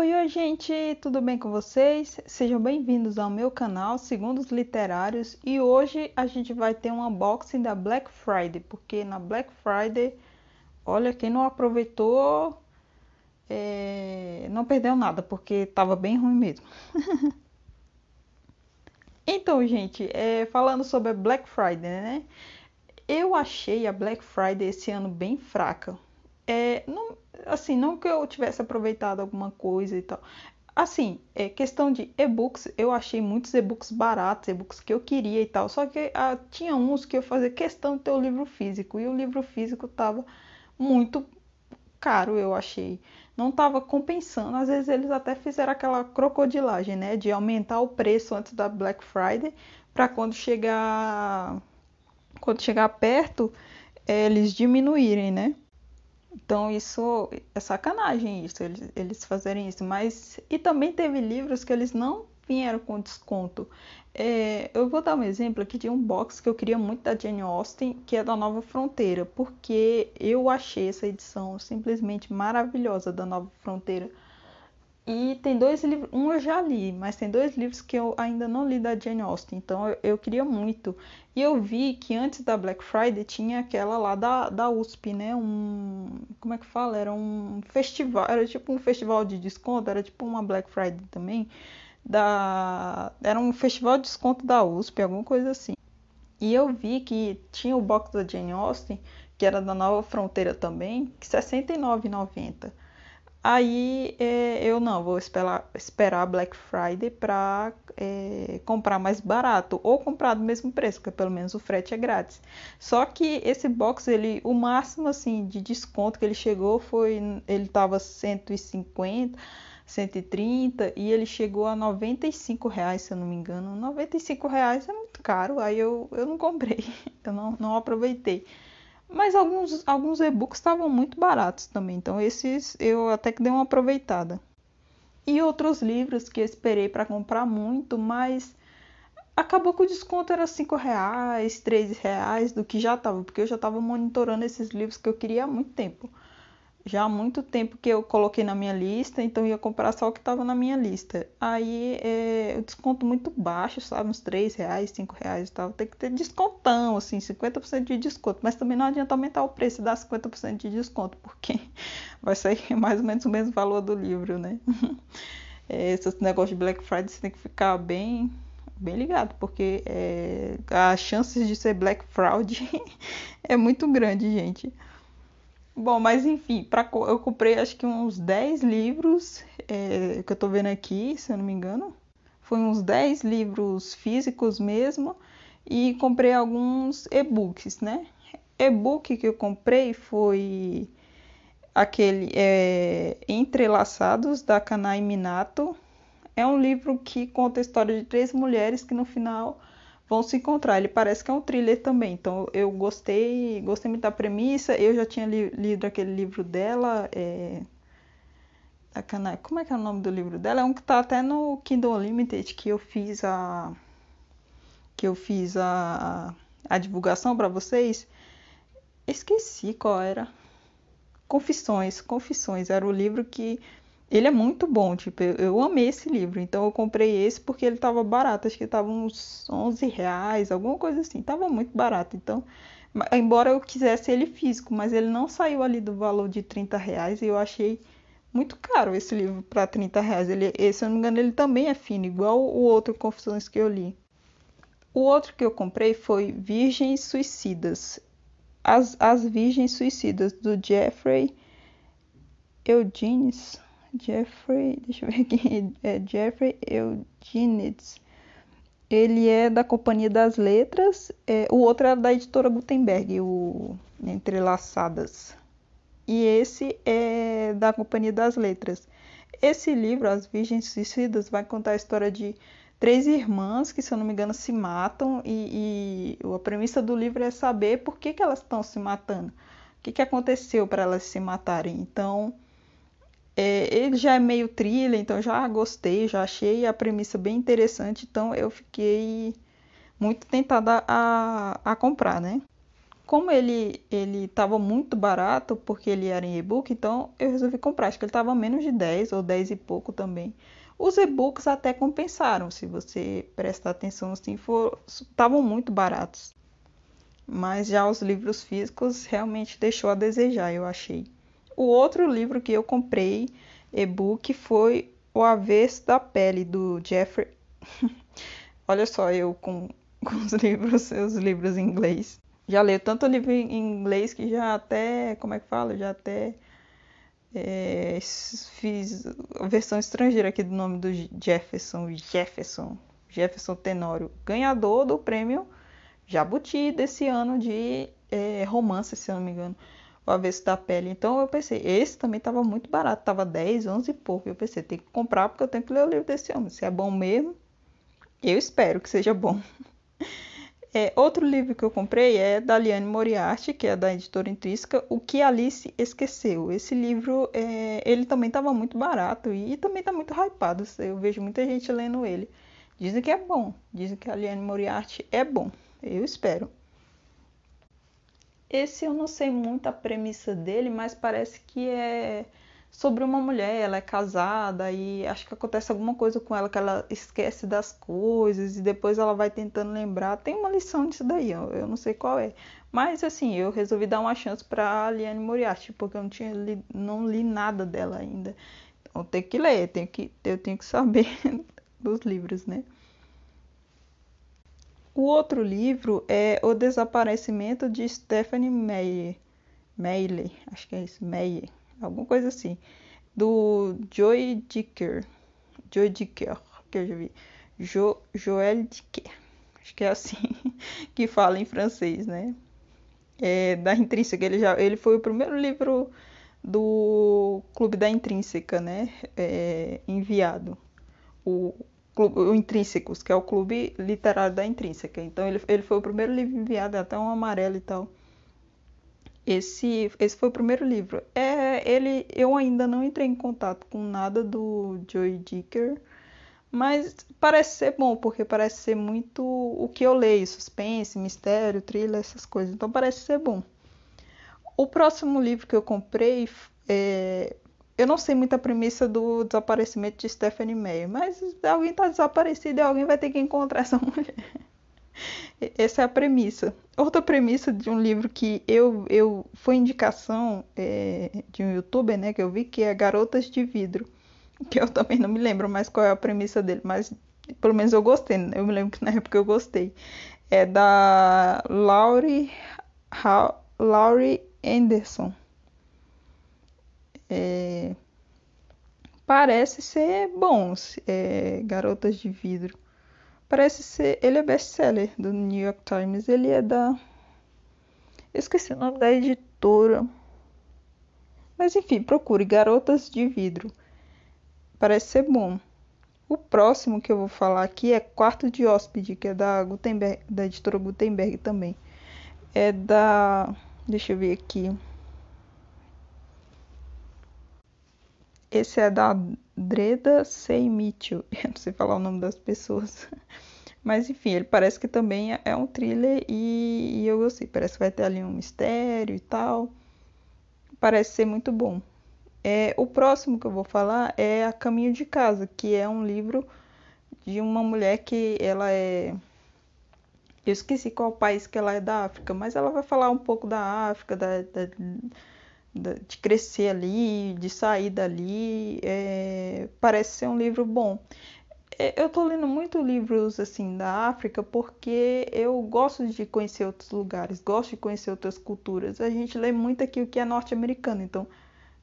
Oi, oi, gente, tudo bem com vocês? Sejam bem-vindos ao meu canal Segundos Literários e hoje a gente vai ter um unboxing da Black Friday, porque na Black Friday, olha, quem não aproveitou é, não perdeu nada, porque tava bem ruim mesmo. então, gente, é, falando sobre a Black Friday, né? Eu achei a Black Friday esse ano bem fraca. É, não, assim, não que eu tivesse aproveitado alguma coisa e tal. Assim, é questão de e-books, eu achei muitos e-books baratos, e-books que eu queria e tal. Só que ah, tinha uns que eu fazia questão de ter o livro físico. E o livro físico tava muito caro, eu achei. Não tava compensando. Às vezes eles até fizeram aquela crocodilagem, né? De aumentar o preço antes da Black Friday. para quando chegar. Quando chegar perto, eles diminuírem, né? Então isso é sacanagem isso, eles, eles fazerem isso. Mas e também teve livros que eles não vieram com desconto. É, eu vou dar um exemplo aqui de um box que eu queria muito da Jane Austen, que é da Nova Fronteira, porque eu achei essa edição simplesmente maravilhosa da Nova Fronteira. E tem dois livros, um eu já li, mas tem dois livros que eu ainda não li da Jane Austen, então eu, eu, queria muito. E eu vi que antes da Black Friday tinha aquela lá da, da USP, né? Um. Como é que fala? Era um festival, era tipo um festival de desconto, era tipo uma Black Friday também. Da, era um festival de desconto da USP, alguma coisa assim. E eu vi que tinha o box da Jane Austen, que era da Nova Fronteira também, que R$ 69,90. Aí é, eu não, vou esperar, esperar Black Friday para é, comprar mais barato ou comprar do mesmo preço, porque pelo menos o frete é grátis. Só que esse box, ele, o máximo assim de desconto que ele chegou foi, ele tava 150, 130 e ele chegou a 95 reais, se eu não me engano. 95 reais é muito caro, aí eu, eu não comprei, eu não, não aproveitei. Mas alguns, alguns e-books estavam muito baratos também, então esses eu até que dei uma aproveitada. E outros livros que esperei para comprar muito, mas acabou que o desconto era 5 reais, 3 reais do que já estava, porque eu já estava monitorando esses livros que eu queria há muito tempo já há muito tempo que eu coloquei na minha lista, então ia comprar só o que estava na minha lista. Aí é, o desconto muito baixo, sabe? Uns 3 reais, 5 reais e tal. Tem que ter descontão, assim, 50% de desconto. Mas também não adianta aumentar o preço e dar 50% de desconto, porque vai sair mais ou menos o mesmo valor do livro, né? É, esses negócios de Black Friday você tem que ficar bem bem ligado, porque é, as chances de ser Black Fraud é muito grande, gente. Bom, mas enfim, pra, eu comprei acho que uns 10 livros, é, que eu tô vendo aqui, se eu não me engano. Foi uns 10 livros físicos mesmo, e comprei alguns e-books, né? E-book que eu comprei foi aquele é, Entrelaçados, da Kanai Minato. É um livro que conta a história de três mulheres que no final vão se encontrar. Ele parece que é um thriller também, então eu gostei, gostei muito da premissa. Eu já tinha li, lido aquele livro dela, é... como é que é o nome do livro dela? É um que tá até no Kindle Unlimited que eu fiz a que eu fiz a, a divulgação para vocês. Esqueci qual era. Confissões, Confissões era o livro que ele é muito bom, tipo, eu, eu, amei esse livro, então eu comprei esse porque ele tava barato, acho que tava uns 11 reais, alguma coisa assim, tava muito barato, então, embora eu quisesse ele físico, mas ele não saiu ali do valor de 30 reais e eu achei muito caro esse livro para 30 reais, ele, se eu não me engano, ele também é fino, igual o outro Confissões que eu li. O outro que eu comprei foi Virgens Suicidas, As, As Virgens Suicidas, do Jeffrey Eugenides, Jeffrey, deixa eu ver aqui, é Jeffrey Eugenides. Ele é da Companhia das Letras, é, o outro é da editora Gutenberg, o Entrelaçadas. E esse é da Companhia das Letras. Esse livro, As Virgens Suicidas, vai contar a história de três irmãs que, se eu não me engano, se matam e, e a premissa do livro é saber por que, que elas estão se matando, o que, que aconteceu para elas se matarem. Então, é, ele já é meio thriller, então já gostei, já achei a premissa bem interessante, então eu fiquei muito tentada a, a comprar, né? como ele ele estava muito barato, porque ele era em e-book, então eu resolvi comprar. Acho que ele estava menos de 10 ou 10 e pouco também. Os e-books até compensaram, se você prestar atenção assim, estavam muito baratos. Mas já os livros físicos realmente deixou a desejar, eu achei. O outro livro que eu comprei e-book foi O Avesso da Pele, do Jeffrey. Olha só, eu com, com os livros, os livros em inglês. Já leio tanto livro em inglês que já até, como é que fala? Já até é, fiz a versão estrangeira aqui do nome do Jefferson, Jefferson, Jefferson Tenório, ganhador do prêmio Jabuti desse ano de é, romance, se eu não me engano, o avesso da pele. Então eu pensei, esse também estava muito barato, estava 10, 11 e pouco. Eu pensei, tem que comprar porque eu tenho que ler o livro desse homem. Se é bom mesmo, eu espero que seja bom. É, outro livro que eu comprei é da Liane Moriarty, que é da editora Intrínseca, O que Alice Esqueceu. Esse livro, é, ele também estava muito barato e, e também está muito hypado. Eu vejo muita gente lendo ele. Dizem que é bom, dizem que a Liane Moriarty é bom. Eu espero. Esse eu não sei muito a premissa dele, mas parece que é sobre uma mulher, ela é casada e acho que acontece alguma coisa com ela que ela esquece das coisas e depois ela vai tentando lembrar. Tem uma lição disso daí, eu não sei qual é. Mas assim, eu resolvi dar uma chance para Liane Moriarty, porque eu não tinha li, não li nada dela ainda. Então tenho que ler, tenho que, eu tenho que saber dos livros, né? O outro livro é O Desaparecimento de Stephanie Meyer. Meyer, acho que é isso, Meyer alguma coisa assim, do Joy Dicker, Joy Dicker, que eu já vi, jo, Joel Dicker, acho que é assim que fala em francês, né? É, da Intrínseca, ele, já, ele foi o primeiro livro do Clube da Intrínseca, né? É, enviado. O, o Intrínsecos, que é o clube literário da Intrínseca. Então, ele, ele foi o primeiro livro enviado, até um amarelo e tal. Esse, esse foi o primeiro livro. É, ele, eu ainda não entrei em contato com nada do Joy Dicker, mas parece ser bom, porque parece ser muito o que eu leio, suspense, mistério, thriller, essas coisas. Então parece ser bom. O próximo livro que eu comprei, é, eu não sei muita premissa do desaparecimento de Stephanie Meyer, mas alguém está desaparecido e alguém vai ter que encontrar essa mulher. Essa é a premissa. Outra premissa de um livro que eu, eu foi indicação é, de um youtuber, né, que eu vi, que é Garotas de Vidro. Que eu também não me lembro mais qual é a premissa dele, mas pelo menos eu gostei. Né? Eu me lembro que na época eu gostei. É da Laurie, Laurie Anderson. É, parece ser bom, é, Garotas de Vidro. Parece ser. Ele é best-seller do New York Times. Ele é da. Eu esqueci o nome da editora. Mas enfim, procure Garotas de Vidro. Parece ser bom. O próximo que eu vou falar aqui é Quarto de Hóspede, que é da Gutenberg, da editora Gutenberg também. É da. Deixa eu ver aqui. Esse é da Dreda Seymitio. Eu não sei falar o nome das pessoas. Mas enfim, ele parece que também é um thriller e, e, eu gostei. Parece que vai ter ali um mistério e tal. Parece ser muito bom. É, o próximo que eu vou falar é A Caminho de Casa, que é um livro de uma mulher que ela é. Eu esqueci qual país que ela é da África, mas ela vai falar um pouco da África, da, da de crescer ali, de sair dali. É, parece ser um livro bom. É, eu estou lendo muito livros assim da África porque eu gosto de conhecer outros lugares, gosto de conhecer outras culturas. A gente lê muito aqui o que é norte-americano, então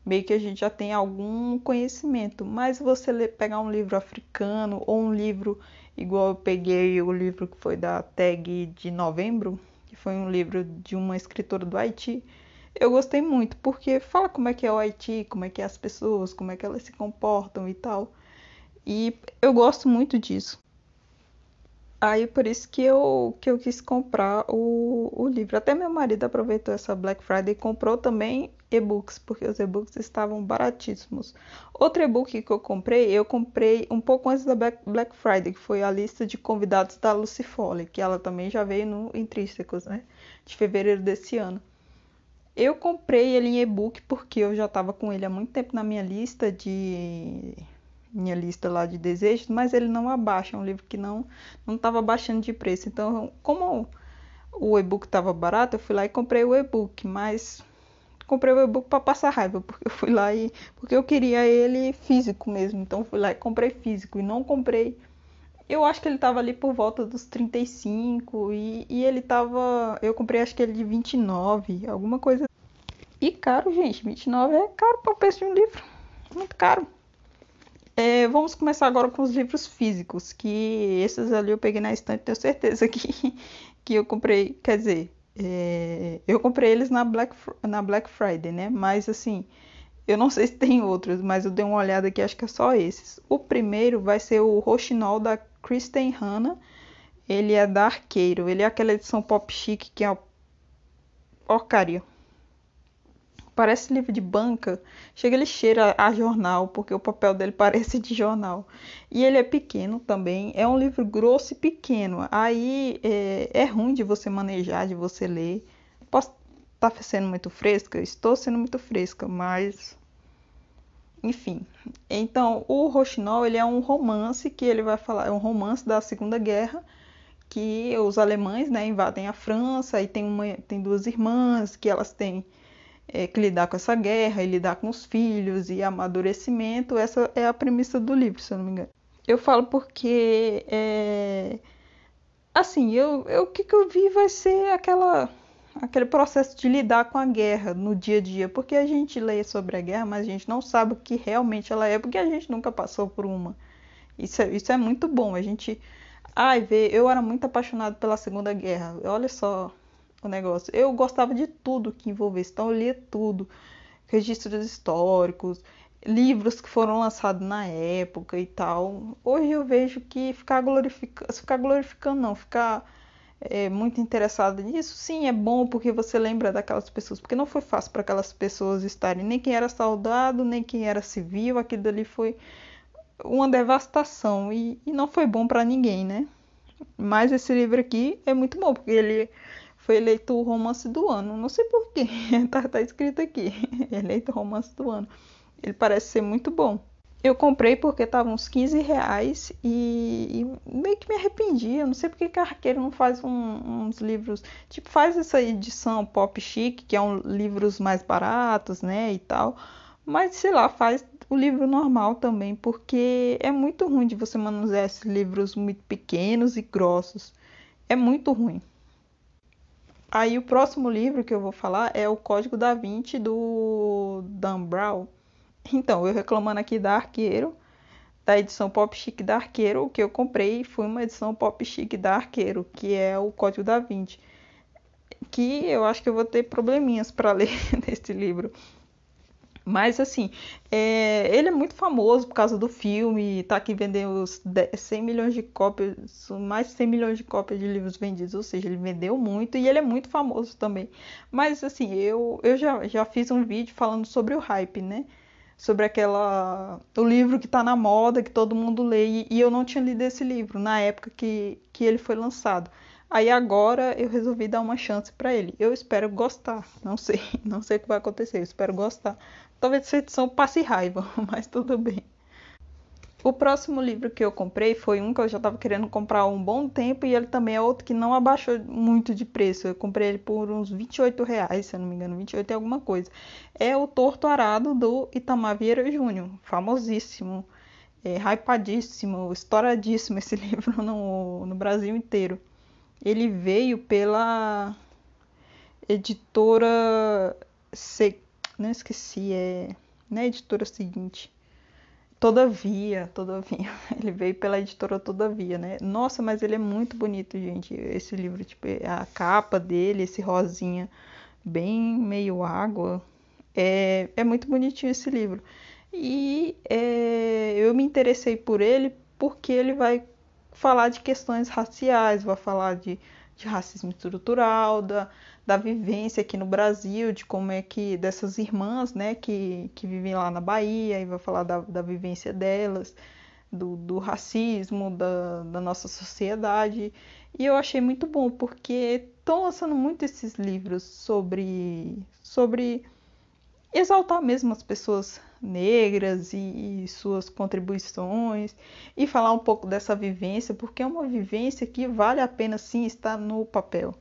meio que a gente já tem algum conhecimento. Mas você ler, pegar um livro africano ou um livro igual eu peguei o livro que foi da Tag de novembro, que foi um livro de uma escritora do Haiti eu gostei muito, porque fala como é que é o Haiti, como é que é as pessoas, como é que elas se comportam e tal. E eu gosto muito disso. Aí por isso que eu, que eu quis comprar o, o livro. Até meu marido aproveitou essa Black Friday e comprou também e-books, porque os e-books estavam baratíssimos. Outro e-book que eu comprei, eu comprei um pouco antes da Black Friday, que foi a lista de convidados da Lucy Foley, que ela também já veio no Intrínsecos, né? De fevereiro desse ano. Eu comprei ele em e-book porque eu já estava com ele há muito tempo na minha lista de minha lista lá de desejos, mas ele não abaixa, é um livro que não não estava baixando de preço. Então, como o e-book estava barato, eu fui lá e comprei o e-book, mas comprei o e-book para passar raiva, porque eu fui lá e porque eu queria ele físico mesmo. Então, fui lá e comprei físico e não comprei eu acho que ele tava ali por volta dos 35 e, e ele tava. Eu comprei acho que ele de 29, alguma coisa. E caro, gente, 29 é caro para o preço de um livro. Muito caro. É, vamos começar agora com os livros físicos, que esses ali eu peguei na estante, tenho certeza que, que eu comprei, quer dizer, é, eu comprei eles na Black, na Black Friday, né? Mas assim, eu não sei se tem outros, mas eu dei uma olhada aqui, acho que é só esses. O primeiro vai ser o Rochinol da Kristen Hanna. Ele é da Arqueiro, ele é aquela edição pop chic que é uma porcaria parece livro de banca, chega ele cheira a jornal, porque o papel dele parece de jornal. E ele é pequeno também, é um livro grosso e pequeno. Aí é, é ruim de você manejar, de você ler. Posso estar tá sendo muito fresca? Estou sendo muito fresca, mas enfim. Então, o Rochinol, ele é um romance que ele vai falar, é um romance da Segunda Guerra, que os alemães, né, invadem a França e tem uma tem duas irmãs que elas têm é, que lidar com essa guerra e lidar com os filhos e amadurecimento. Essa é a premissa do livro, se eu não me engano. Eu falo porque, é, assim, eu, eu, o que, que eu vi vai ser aquela aquele processo de lidar com a guerra no dia a dia, porque a gente lê sobre a guerra, mas a gente não sabe o que realmente ela é, porque a gente nunca passou por uma. Isso é, isso é muito bom. A gente. Ai, vê, eu era muito apaixonado pela Segunda Guerra. Olha só o negócio. Eu gostava de tudo que envolvesse, então eu lia tudo, registros históricos, livros que foram lançados na época e tal. Hoje eu vejo que ficar glorificando, ficar glorificando não, ficar é, muito interessado nisso, sim, é bom porque você lembra daquelas pessoas, porque não foi fácil para aquelas pessoas estarem, nem quem era soldado, nem quem era civil, aquilo dali foi uma devastação e, e não foi bom para ninguém, né? Mas esse livro aqui é muito bom, porque ele foi eleito o romance do ano. Não sei porquê, tá, tá escrito aqui. eleito o romance do ano. Ele parece ser muito bom. Eu comprei porque tava uns 15 reais e, e, meio que me arrependi. Eu não sei porque que a Arqueiro não faz um, uns livros. Tipo, faz essa edição pop chic, que é um livros mais baratos, né? E tal. Mas sei lá, faz o livro normal também, porque é muito ruim de você manusear esses livros muito pequenos e grossos. É muito ruim. Aí o próximo livro que eu vou falar é o Código da Vinci do Dan Brown. Então, eu reclamando aqui da Arqueiro, da edição Pop Chic da Arqueiro, o que eu comprei foi uma edição Pop Chic da Arqueiro, que é o Código da Vinci. Que eu acho que eu vou ter probleminhas para ler nesse livro. Mas assim, é, ele é muito famoso por causa do filme, tá aqui vendendo 100 milhões de cópias, mais de 100 milhões de cópias de livros vendidos, ou seja, ele vendeu muito e ele é muito famoso também. Mas assim, eu, eu já, já fiz um vídeo falando sobre o hype, né? Sobre aquela. o livro que tá na moda, que todo mundo lê, e, e eu não tinha lido esse livro na época que, que ele foi lançado. Aí agora eu resolvi dar uma chance para ele. Eu espero gostar. Não sei, não sei o que vai acontecer. Eu espero gostar. Talvez essa edição passe raiva, mas tudo bem. O próximo livro que eu comprei foi um que eu já estava querendo comprar há um bom tempo e ele também é outro que não abaixou muito de preço. Eu comprei ele por uns 28 reais, se eu não me engano, 28 e alguma coisa. É o Torto Arado do Itamar Vieira Júnior, famosíssimo, é, hypadíssimo, estouradíssimo esse livro no, no Brasil inteiro. Ele veio pela editora Seca não esqueci, é na é editora seguinte. Todavia, todavia, ele veio pela editora Todavia, né? Nossa, mas ele é muito bonito, gente. Esse livro, tipo, a capa dele, esse rosinha bem meio água. É, é muito bonitinho esse livro. E é, eu me interessei por ele porque ele vai falar de questões raciais, vai falar de, de racismo estrutural, da, da vivência aqui no Brasil, de como é que dessas irmãs, né, que, que vivem lá na Bahia, e vai falar da, da vivência delas, do, do racismo, da, da nossa sociedade. E eu achei muito bom, porque estão lançando muito esses livros sobre, sobre exaltar mesmo as pessoas negras e, e, suas contribuições e falar um pouco dessa vivência, porque é uma vivência que vale a pena sim estar no papel.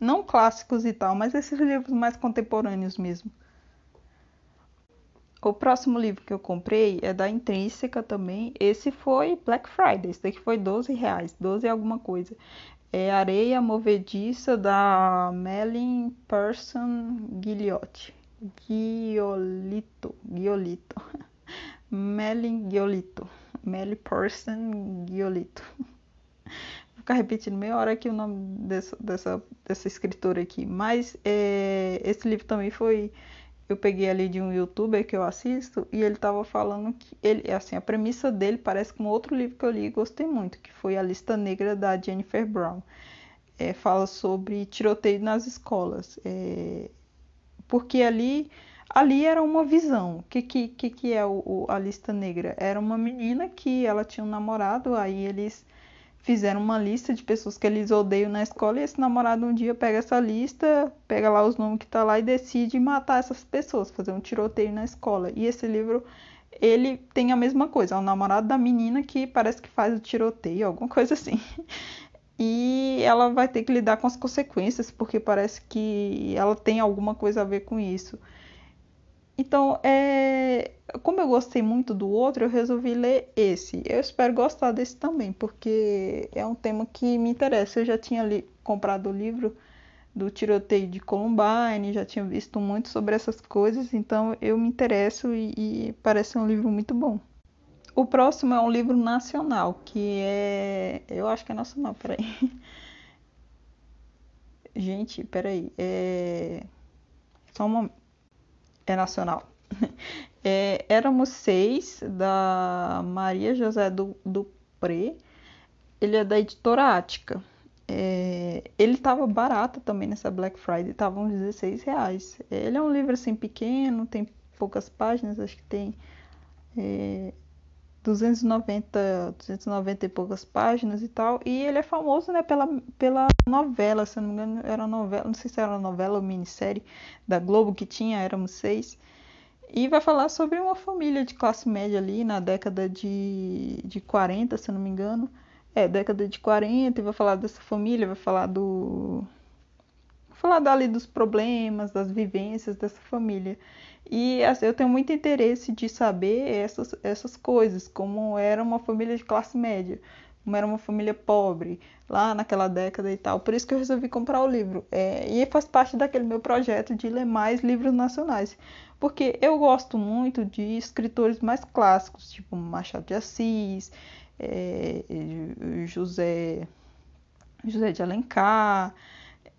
Não clássicos e tal, mas esses livros mais contemporâneos mesmo. O próximo livro que eu comprei é da Intrínseca também. Esse foi Black Friday. Esse daqui foi 12 reais, 12 alguma coisa. É Areia Movediça da Melin Person Guilhote. Guiolito. Guiolito. Melin Guiolito. Melly Person Guiolito ficar repetindo meia hora aqui o nome dessa, dessa, dessa escritora aqui. Mas é, esse livro também foi. Eu peguei ali de um youtuber que eu assisto e ele estava falando que ele, assim, a premissa dele parece com outro livro que eu li e gostei muito, que foi A Lista Negra da Jennifer Brown. É, fala sobre tiroteio nas escolas. É, porque ali ali era uma visão. O que, que, que é o, o, a lista negra? Era uma menina que ela tinha um namorado, aí eles fizeram uma lista de pessoas que eles odeiam na escola e esse namorado um dia pega essa lista, pega lá os nomes que tá lá e decide matar essas pessoas, fazer um tiroteio na escola. E esse livro ele tem a mesma coisa, é o namorado da menina que parece que faz o tiroteio, alguma coisa assim. E ela vai ter que lidar com as consequências, porque parece que ela tem alguma coisa a ver com isso. Então, é, como eu gostei muito do outro, eu resolvi ler esse. Eu espero gostar desse também, porque é um tema que me interessa. Eu já tinha li, comprado o livro do tiroteio de Columbine, já tinha visto muito sobre essas coisas, então eu me interesso e, e parece um livro muito bom. O próximo é um livro nacional, que é. Eu acho que é nacional, peraí. Gente, peraí. É. Só um momento é nacional. É, Éramos Seis, da Maria José do Dupré. Ele é da editora Ática. É, ele estava barato também nessa Black Friday, estava uns 16 reais. Ele é um livro assim pequeno, tem poucas páginas, acho que tem é, 290, 290 e poucas páginas e tal. E ele é famoso, né, pela, pela novela, se não me engano, era novela, não sei se era novela ou minissérie da Globo que tinha, éramos seis. E vai falar sobre uma família de classe média ali na década de, de 40, se não me engano. É, década de 40, e vai falar dessa família, vai falar do. Falar dali dos problemas, das vivências dessa família. E assim, eu tenho muito interesse de saber essas, essas coisas, como era uma família de classe média, como era uma família pobre lá naquela década e tal. Por isso que eu resolvi comprar o livro. É, e faz parte daquele meu projeto de ler mais livros nacionais. Porque eu gosto muito de escritores mais clássicos, tipo Machado de Assis, é, José, José de Alencar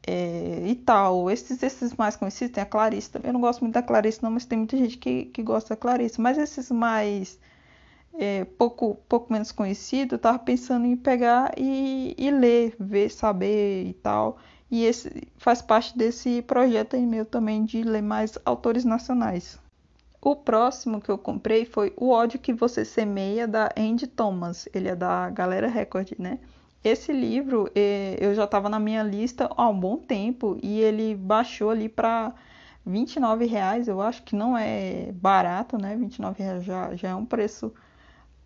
é, e tal. Esses, esses mais conhecidos, tem a Clarice também. Eu não gosto muito da Clarice, não, mas tem muita gente que, que gosta da Clarice. Mas esses mais. É, pouco, pouco menos conhecidos, eu tava pensando em pegar e, e ler, ver, saber e tal. E esse faz parte desse projeto aí meu também de ler mais autores nacionais. O próximo que eu comprei foi O ódio que você semeia da Andy Thomas. Ele é da Galera Record, né? Esse livro eh, eu já estava na minha lista há um bom tempo e ele baixou ali para 29 reais. Eu acho que não é barato, né? 29 reais já, já é um preço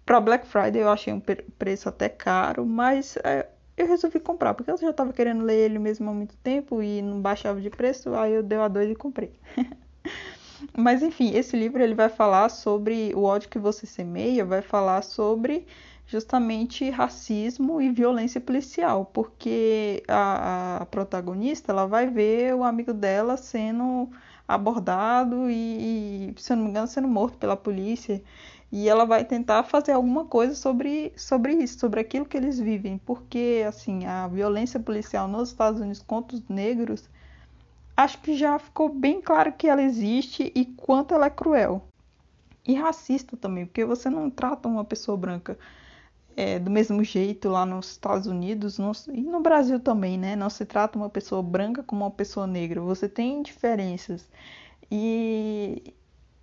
para Black Friday. Eu achei um preço até caro, mas é, eu resolvi comprar porque eu já estava querendo ler ele mesmo há muito tempo e não baixava de preço. Aí eu dei a dois e comprei. mas enfim, esse livro ele vai falar sobre o ódio que você semeia, vai falar sobre justamente racismo e violência policial, porque a, a, protagonista ela vai ver o amigo dela sendo abordado e, se eu não me engano, sendo morto pela polícia. E ela vai tentar fazer alguma coisa sobre, sobre isso, sobre aquilo que eles vivem, porque assim a violência policial nos Estados Unidos contra os negros, acho que já ficou bem claro que ela existe e quanto ela é cruel e racista também, porque você não trata uma pessoa branca é, do mesmo jeito lá nos Estados Unidos e no Brasil também, né? Não se trata uma pessoa branca como uma pessoa negra. Você tem diferenças. E,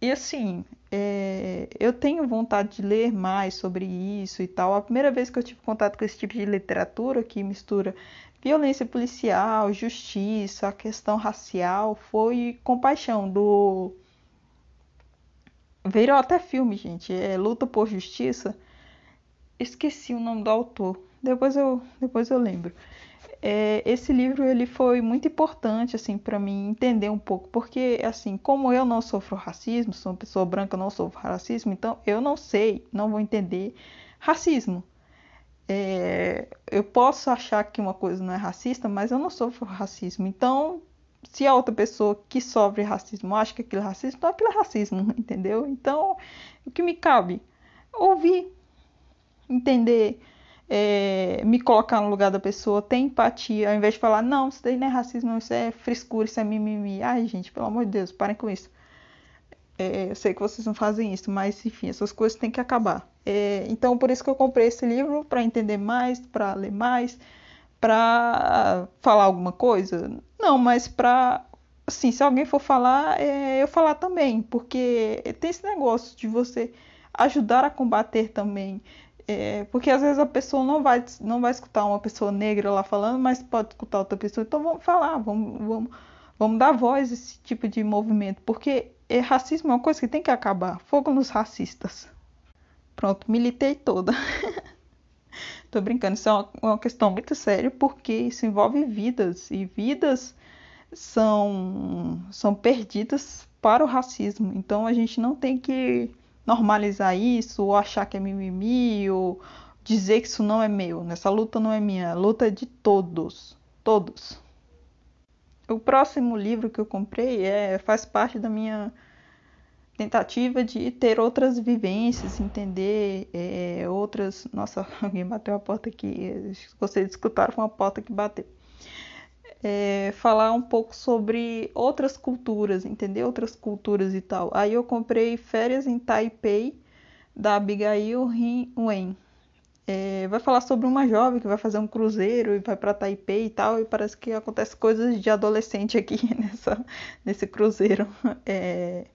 e assim, é, eu tenho vontade de ler mais sobre isso e tal. A primeira vez que eu tive contato com esse tipo de literatura que mistura violência policial, justiça, a questão racial, foi Compaixão, do. Virou até filme, gente. É Luta por Justiça esqueci o nome do autor. Depois eu, depois eu lembro. É, esse livro ele foi muito importante assim para mim entender um pouco, porque assim, como eu não sofro racismo, sou uma pessoa branca, não sofro racismo, então eu não sei, não vou entender racismo. É, eu posso achar que uma coisa não é racista, mas eu não sofro racismo. Então, se a outra pessoa que sofre racismo acha que aquilo é racismo, então aquilo é racismo, entendeu? Então, o que me cabe? Ouvir, entender, é, me colocar no lugar da pessoa, ter empatia, ao invés de falar, não, isso daí não é racismo, isso é frescura, isso é mimimi. Ai, gente, pelo amor de Deus, parem com isso. É, eu sei que vocês não fazem isso, mas enfim, essas coisas têm que acabar. É, então, por isso que eu comprei esse livro, para entender mais, para ler mais, para falar alguma coisa. Não, mas para assim, se alguém for falar, é, eu falar também, porque tem esse negócio de você ajudar a combater também é, porque às vezes a pessoa não vai, não vai escutar uma pessoa negra lá falando, mas pode escutar outra pessoa. Então vamos falar, vamos, vamos, vamos dar voz a esse tipo de movimento. Porque é, racismo é uma coisa que tem que acabar. Fogo nos racistas. Pronto, militei toda. Tô brincando, isso é uma, uma questão muito séria porque isso envolve vidas. E vidas são, são perdidas para o racismo. Então a gente não tem que normalizar isso, ou achar que é mimimi, ou dizer que isso não é meu. Nessa luta não é minha, a luta é de todos. Todos. O próximo livro que eu comprei é, faz parte da minha tentativa de ter outras vivências, entender é, outras. Nossa, alguém bateu a porta aqui. Vocês escutaram uma porta que bateu é, falar um pouco sobre outras culturas, entender outras culturas e tal. Aí eu comprei Férias em Taipei, da Abigail Rin Wen. É, vai falar sobre uma jovem que vai fazer um cruzeiro e vai para Taipei e tal, e parece que acontece coisas de adolescente aqui nessa, nesse cruzeiro. É,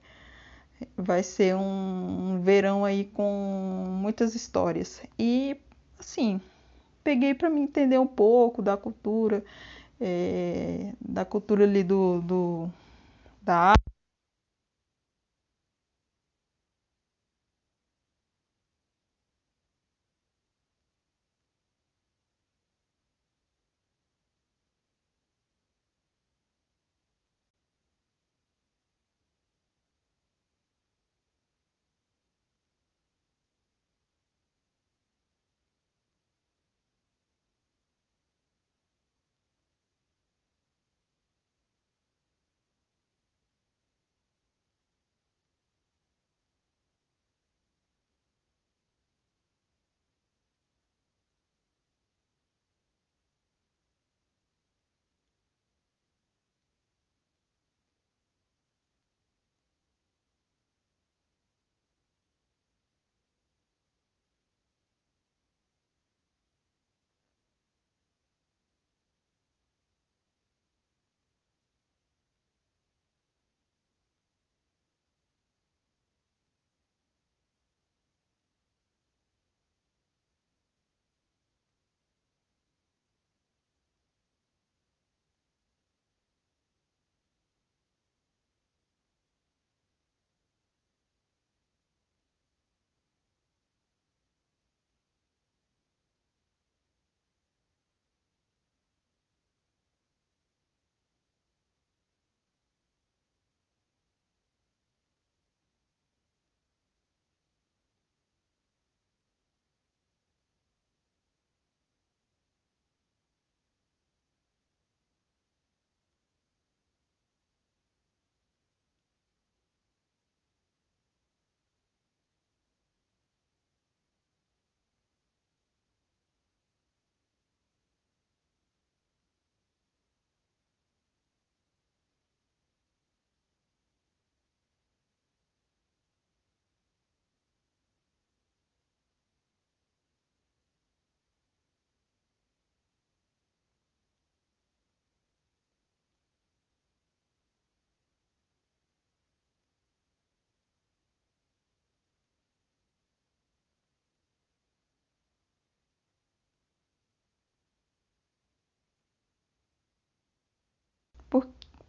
vai ser um, um verão aí com muitas histórias. E, assim, peguei para me entender um pouco da cultura é, da cultura ali do, do da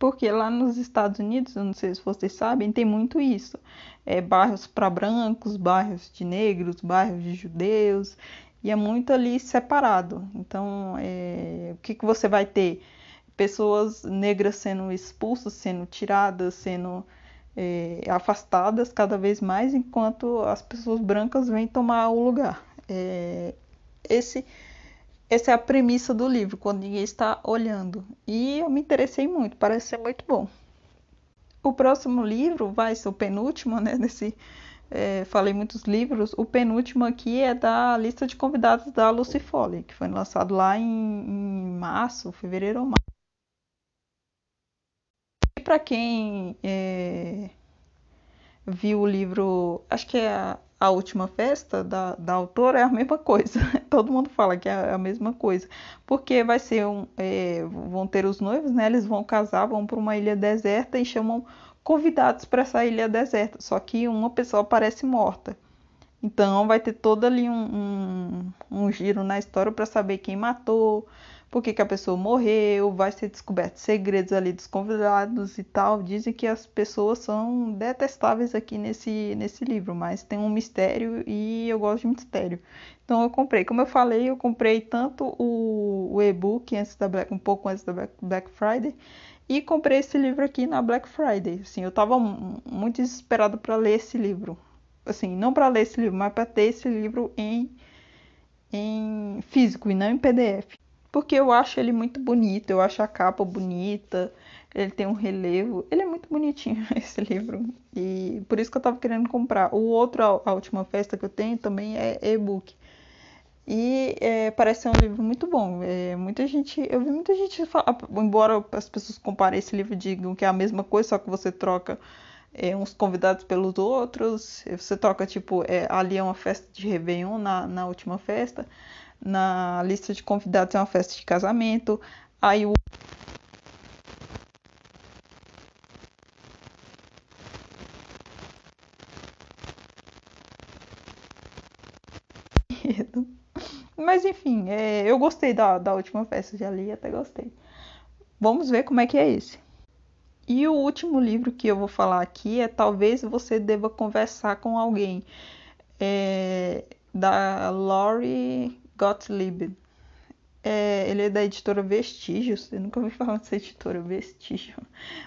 porque lá nos Estados Unidos, eu não sei se vocês sabem, tem muito isso. É, bairros para brancos, bairros de negros, bairros de judeus, e é muito ali separado. Então, é, o que, que você vai ter? Pessoas negras sendo expulsas, sendo tiradas, sendo é, afastadas cada vez mais, enquanto as pessoas brancas vêm tomar o lugar. É, esse essa é a premissa do livro, quando ninguém está olhando. E eu me interessei muito, parece ser muito bom. O próximo livro vai ser o penúltimo, né? Desse, é, falei muitos livros. O penúltimo aqui é da lista de convidados da Lucy Foley, que foi lançado lá em, em março, fevereiro ou março. E para quem é, viu o livro, acho que é a a última festa da, da autora é a mesma coisa. Todo mundo fala que é a mesma coisa. Porque vai ser um. É, vão ter os noivos, né? Eles vão casar, vão para uma ilha deserta e chamam convidados para essa ilha deserta. Só que uma pessoa aparece morta. Então vai ter todo ali um, um, um giro na história para saber quem matou, por que, que a pessoa morreu, vai ser descoberto segredos ali dos convidados e tal. Dizem que as pessoas são detestáveis aqui nesse, nesse livro, mas tem um mistério e eu gosto de mistério. Então eu comprei. Como eu falei, eu comprei tanto o, o e-book antes da Black, um pouco antes da Black Friday e comprei esse livro aqui na Black Friday. Assim, eu estava muito desesperado para ler esse livro. Assim, não para ler esse livro, mas para ter esse livro em, em físico e não em PDF porque eu acho ele muito bonito, eu acho a capa bonita, ele tem um relevo, ele é muito bonitinho esse livro e por isso que eu tava querendo comprar. O outro, a última festa que eu tenho também é e-book. E é, parece ser um livro muito bom. É, muita gente, eu vi muita gente falar, embora as pessoas comparem esse livro e digam que é a mesma coisa, só que você troca é, uns convidados pelos outros, você troca, tipo, é, ali é uma festa de Réveillon na, na última festa na lista de convidados é uma festa de casamento. Aí o Mas enfim, é, eu gostei da, da última festa de ali, até gostei. Vamos ver como é que é esse. E o último livro que eu vou falar aqui é Talvez Você Deva Conversar com Alguém, é, da Laurie Gottlieb. É, ele é da editora Vestígios. Eu nunca ouvi falar dessa editora, Vestígio.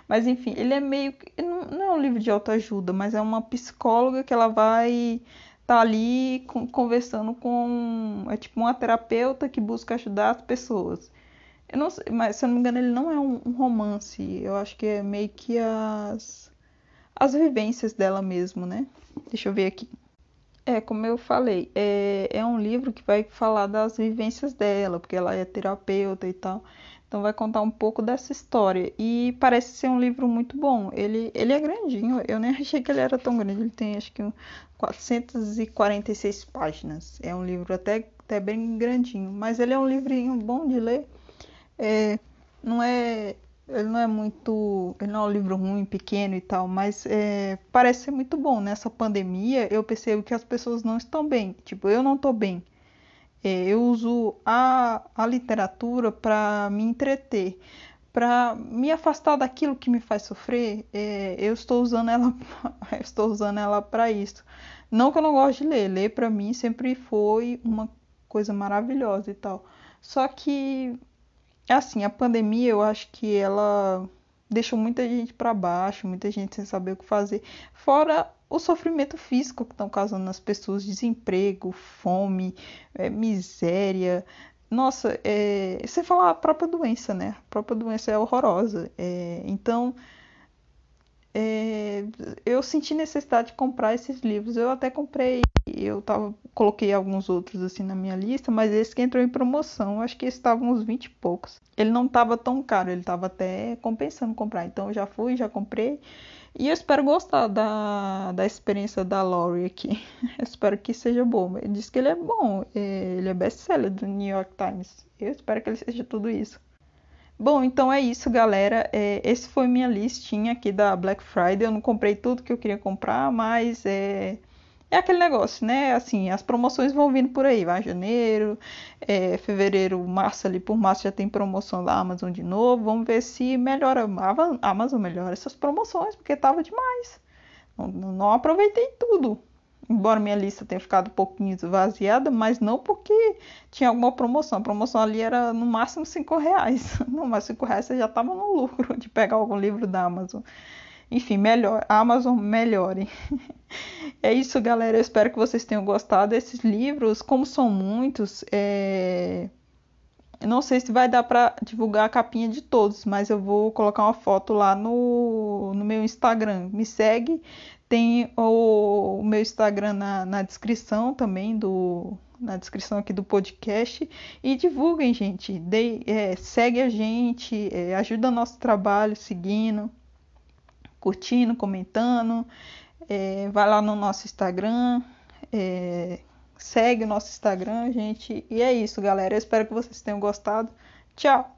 Mas enfim, ele é meio. Não, não é um livro de autoajuda, mas é uma psicóloga que ela vai tá ali conversando com. É tipo uma terapeuta que busca ajudar as pessoas. Eu não sei, mas se eu não me engano, ele não é um, um romance. Eu acho que é meio que as. as vivências dela mesmo, né? Deixa eu ver aqui. É, como eu falei, é, é um livro que vai falar das vivências dela, porque ela é terapeuta e tal. Então vai contar um pouco dessa história. E parece ser um livro muito bom. Ele, ele é grandinho, eu nem achei que ele era tão grande. Ele tem acho que 446 páginas. É um livro até, até bem grandinho. Mas ele é um livrinho bom de ler. É, não é ele não é muito. Ele não é um livro ruim, pequeno e tal, mas é, parece ser muito bom. Nessa pandemia, eu percebo que as pessoas não estão bem. Tipo, eu não estou bem. É, eu uso a, a literatura para me entreter, para me afastar daquilo que me faz sofrer. É, eu estou usando ela, estou usando ela para isso. Não que eu não goste de ler, ler para mim sempre foi uma coisa maravilhosa e tal. Só que é assim, a pandemia eu acho que ela deixou muita gente para baixo, muita gente sem saber o que fazer. Fora o sofrimento físico que estão causando nas pessoas, desemprego, fome, é, miséria. Nossa, é, você fala a própria doença, né? A própria doença é horrorosa. É, então, é, eu senti necessidade de comprar esses livros. Eu até comprei, eu tava, coloquei alguns outros assim na minha lista, mas esse que entrou em promoção, acho que estavam uns 20 e poucos. Ele não estava tão caro, ele estava até compensando comprar. Então eu já fui, já comprei. E eu espero gostar da, da experiência da Laurie aqui. Espero que seja bom. Ele disse que ele é bom, é, ele é best-seller do New York Times. Eu espero que ele seja tudo isso. Bom, então é isso, galera. É, esse foi minha listinha aqui da Black Friday. Eu não comprei tudo que eu queria comprar, mas é, é aquele negócio, né? Assim, as promoções vão vindo por aí, vai janeiro, é, fevereiro, março ali por março já tem promoção da Amazon de novo. Vamos ver se melhora, a Amazon melhora essas promoções, porque tava demais. Não, não aproveitei tudo. Embora minha lista tenha ficado um pouquinho esvaziada, mas não porque tinha alguma promoção. A promoção ali era no máximo 5 reais. Não, mas 5 reais você já estava no lucro de pegar algum livro da Amazon. Enfim, melhor. Amazon melhore. É isso, galera. Eu espero que vocês tenham gostado desses livros. Como são muitos, é... não sei se vai dar para divulgar a capinha de todos, mas eu vou colocar uma foto lá no, no meu Instagram. Me segue. Tem o, o meu Instagram na, na descrição também do, na descrição aqui do podcast. E divulguem, gente. É, segue a gente, é, ajuda nosso trabalho seguindo, curtindo, comentando. É, vai lá no nosso Instagram, é, segue o nosso Instagram, gente. E é isso, galera. Eu espero que vocês tenham gostado. Tchau!